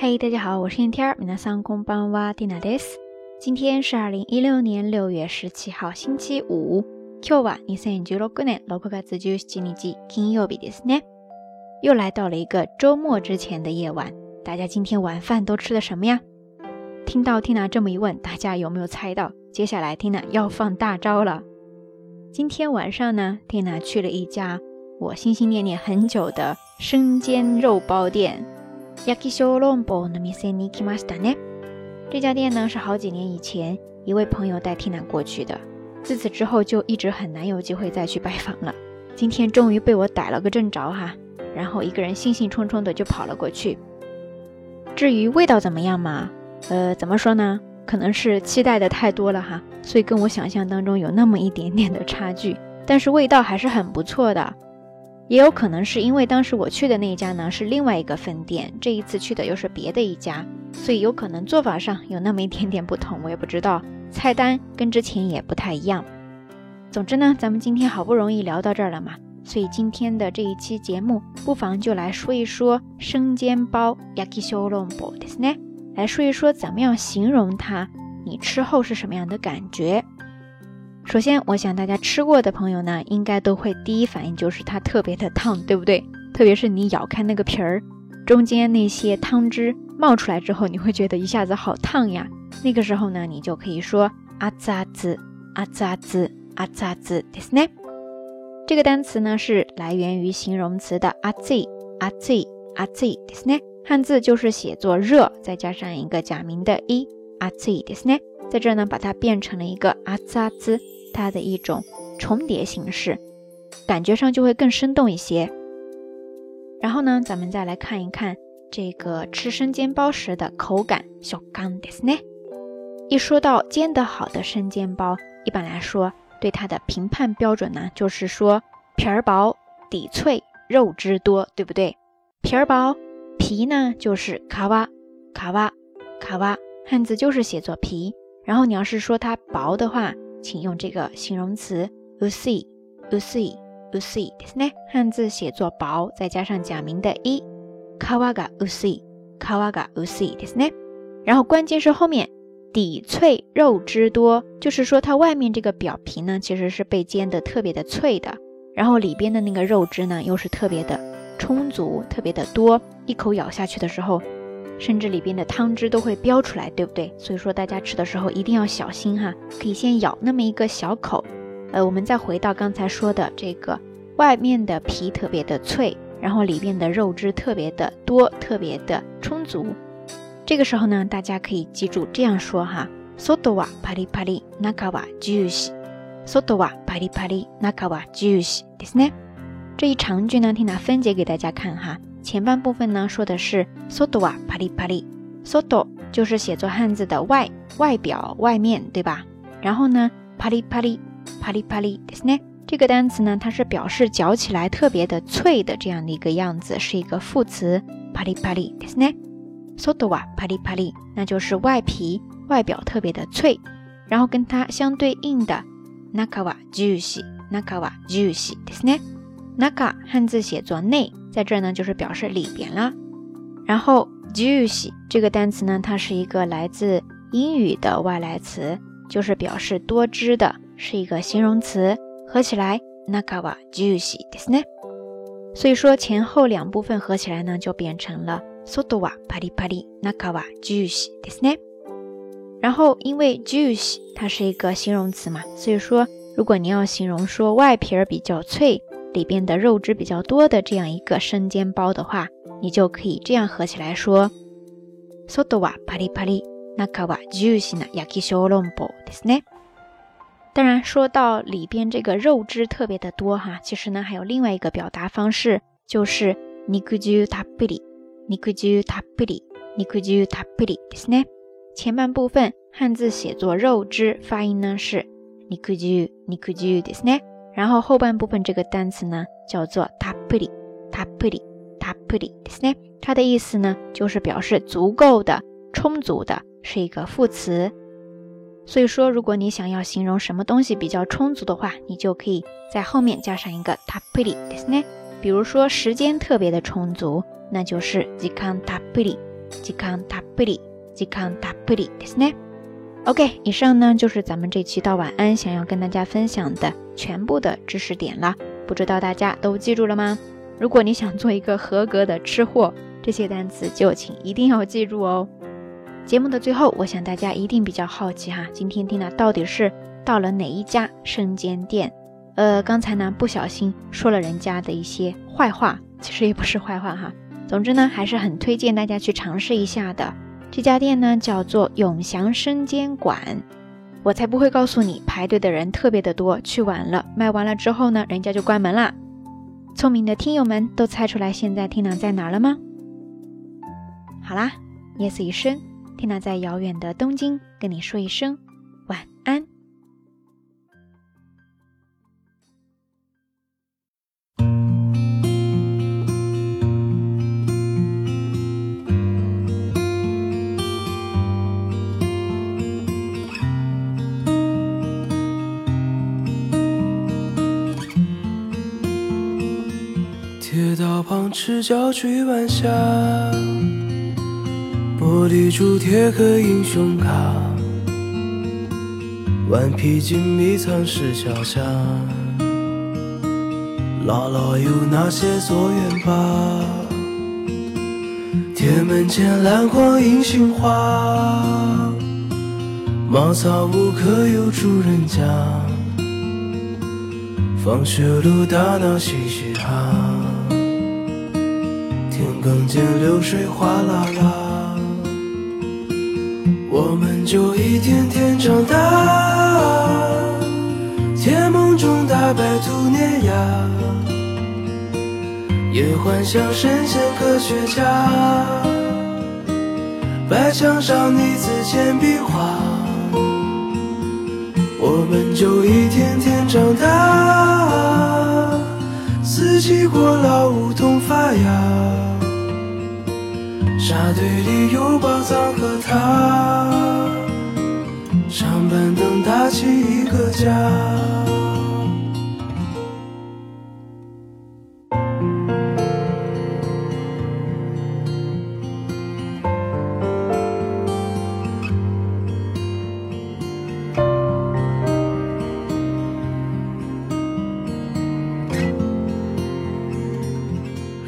嘿，大家好，我是燕天儿。皆さんこんばんは、ディナです。今天是二零一六年六月十七号，星期五。今日は二千十六年六月十七日金曜日ですね。又来到了一个周末之前的夜晚，大家今天晚饭都吃了什么呀？听到 Tina 这么一问，大家有没有猜到接下来 Tina 要放大招了？今天晚上呢，Tina 去了一家我心心念念很久的生煎肉包店。 焼き小籠包の店に来ましたね。这家店呢是好几年以前一位朋友带 Tina 过去的，自此之后就一直很难有机会再去拜访了。今天终于被我逮了个正着哈，然后一个人兴兴冲冲的就跑了过去。至于味道怎么样嘛，呃，怎么说呢？可能是期待的太多了哈，所以跟我想象当中有那么一点点的差距，但是味道还是很不错的。 也有可能是因为当时我去的那一家呢是另外一个分店，这一次去的又是别的一家，所以有可能做法上有那么一点点不同，我也不知道。菜单跟之前也不太一样。总之呢，咱们今天好不容易聊到这儿了嘛，所以今天的这一期节目，不妨就来说一说生煎包 （yakishorombo） ですね，来说一说怎么样形容它，你吃后是什么样的感觉。 首先，我想大家吃过的朋友呢，应该都会第一反应就是它特别的烫，对不对？特别是你咬开那个皮儿，中间那些汤汁冒出来之后，你会觉得一下子好烫呀。那个时候呢，你就可以说阿扎兹阿扎兹阿扎兹ですね。这个单词呢是来源于形容词的阿 z 阿 z 阿 z ですね。汉字就是写作热，再加上一个假名的一阿 z ですね。在这呢，把它变成了一个阿扎兹， 它的一种重叠形式，感觉上就会更生动一些。然后呢，咱们再来看一看这个吃生煎包时的口感。小刚的是呢，一说到煎得好的生煎包，一般来说对它的评判标准呢，就是说皮儿薄、底脆、肉汁多，对不对？皮儿薄，皮呢就是卡哇卡哇卡哇，汉字就是写作皮。然后你要是说它薄的话，请用这个形容词 usi，usi，usi，ですね。汉字写作薄，再加上假名的一，皮が薄い，皮が薄いですね。然后关键是后面底脆肉汁多，就是说它外面这个表皮呢，其实是被煎的特别的脆的，然后里边的那个肉汁呢，又是特别的充足，特别的多，一口咬下去的时候。 甚至里边的汤汁都会飙出来，对不对？所以说大家吃的时候一定要小心哈，可以先咬那么一个小口。呃，我们再回到刚才说的这个，外面的皮特别的脆，然后里边的肉汁特别的多，特别的充足。这个时候呢，大家可以记住这样说哈：soto wa pari pari，naka wa juicy，soto wa pari pari，naka wa juicy，ですね。这一长句呢，听它分解给大家看哈。 前半部分呢，说的是 soto wa pari pari，soto 就是写作汉字的外外表外面，对吧？然后呢，pari pari pari pari ですね。这个单词呢，它是表示嚼起来特别的脆的这样的一个样子，是一个副词 pari pari ですね。soto wa pari pari，那就是外皮外表特别的脆。然后跟它相对应的 naka wa juicy，naka wa juicy ですね。naka 汉字写作内。 在这儿呢，就是表示里边了。然后 juicy 这个单词呢，它是一个来自英语的外来词，就是表示多汁的，是一个形容词。合起来，nakawa juicy ですね。所以说前后两部分合起来呢，就变成了 soto wa pari pari，nakawa juicy ですね。然后因为 juicy 它是一个形容词嘛，所以说如果你要形容说外皮儿比较脆。 里边的肉汁比较多的这样一个生煎包的话，你就可以这样合起来说：soto wa pari pari, naka wa juicy na yakishorombo ですね。当然，说到里边这个肉汁特别的多哈，其实呢还有另外一个表达方式，就是 nikuju tappuri, nikuju tappuri, nikuju tappuri ですね。前半部分汉字写作肉汁，发音呢是 nikuju, nikuju ですね。 然后后半部分这个单词呢，叫做 tapuri，tapuri，tapuri，ですね。它的意思呢，就是表示足够的、充足的，是一个副词。所以说，如果你想要形容什么东西比较充足的话，你就可以在后面加上一个 tapuri，ですね。比如说时间特别的充足，那就是時間たっぷり。 時間たっぷり、時間たっぷりですね。 OK，以上呢就是咱们这期到晚安想要跟大家分享的全部的知识点了。不知道大家都记住了吗？如果你想做一个合格的吃货，这些单词就请一定要记住哦。节目的最后，我想大家一定比较好奇哈，今天听了到底是到了哪一家生煎店？呃，刚才呢不小心说了人家的一些坏话，其实也不是坏话哈。总之呢，还是很推荐大家去尝试一下的。这家店呢叫做永祥生煎馆，我才不会告诉你排队的人特别的多，去晚了卖完了之后呢，人家就关门啦。聪明的听友们都猜出来现在听娜在哪了吗？好啦，夜色已深。缇娜在遥远的东京跟你说一声黄赤脚追晚霞。玻璃珠贴个英雄卡，顽皮筋迷藏石桥下，姥姥有那些作业吧？铁门前篮筐银杏花，茅草屋可有住人家？放学路打闹嘻嘻哈，埂间流水哗啦啦。我们就一天天长大，甜梦中打败兔年牙，也幻想神仙科学家。白墙上泥字铅笔画，我们就一天天长大，四季过老梧桐发芽。沙堆里有宝藏和他，上板凳搭起一个家。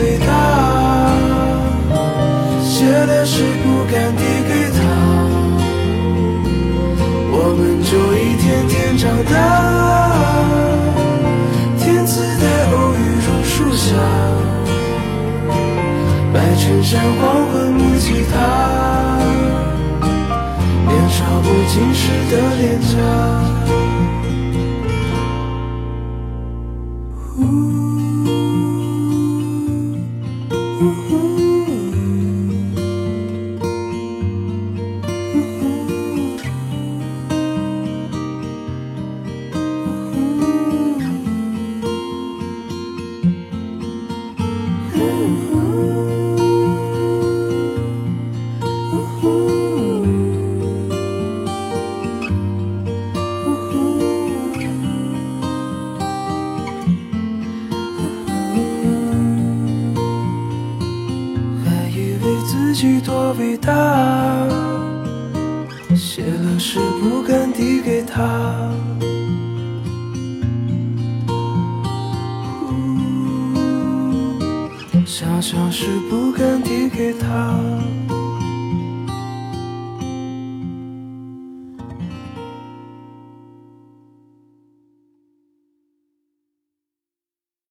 己多伟大，写的诗不敢递给他，我们就一天天长大。天赐的偶遇榕树下，白衬衫黄昏木吉他，年少不经事的脸颊。多回答，写了诗不敢递给他。想想是不敢递给他。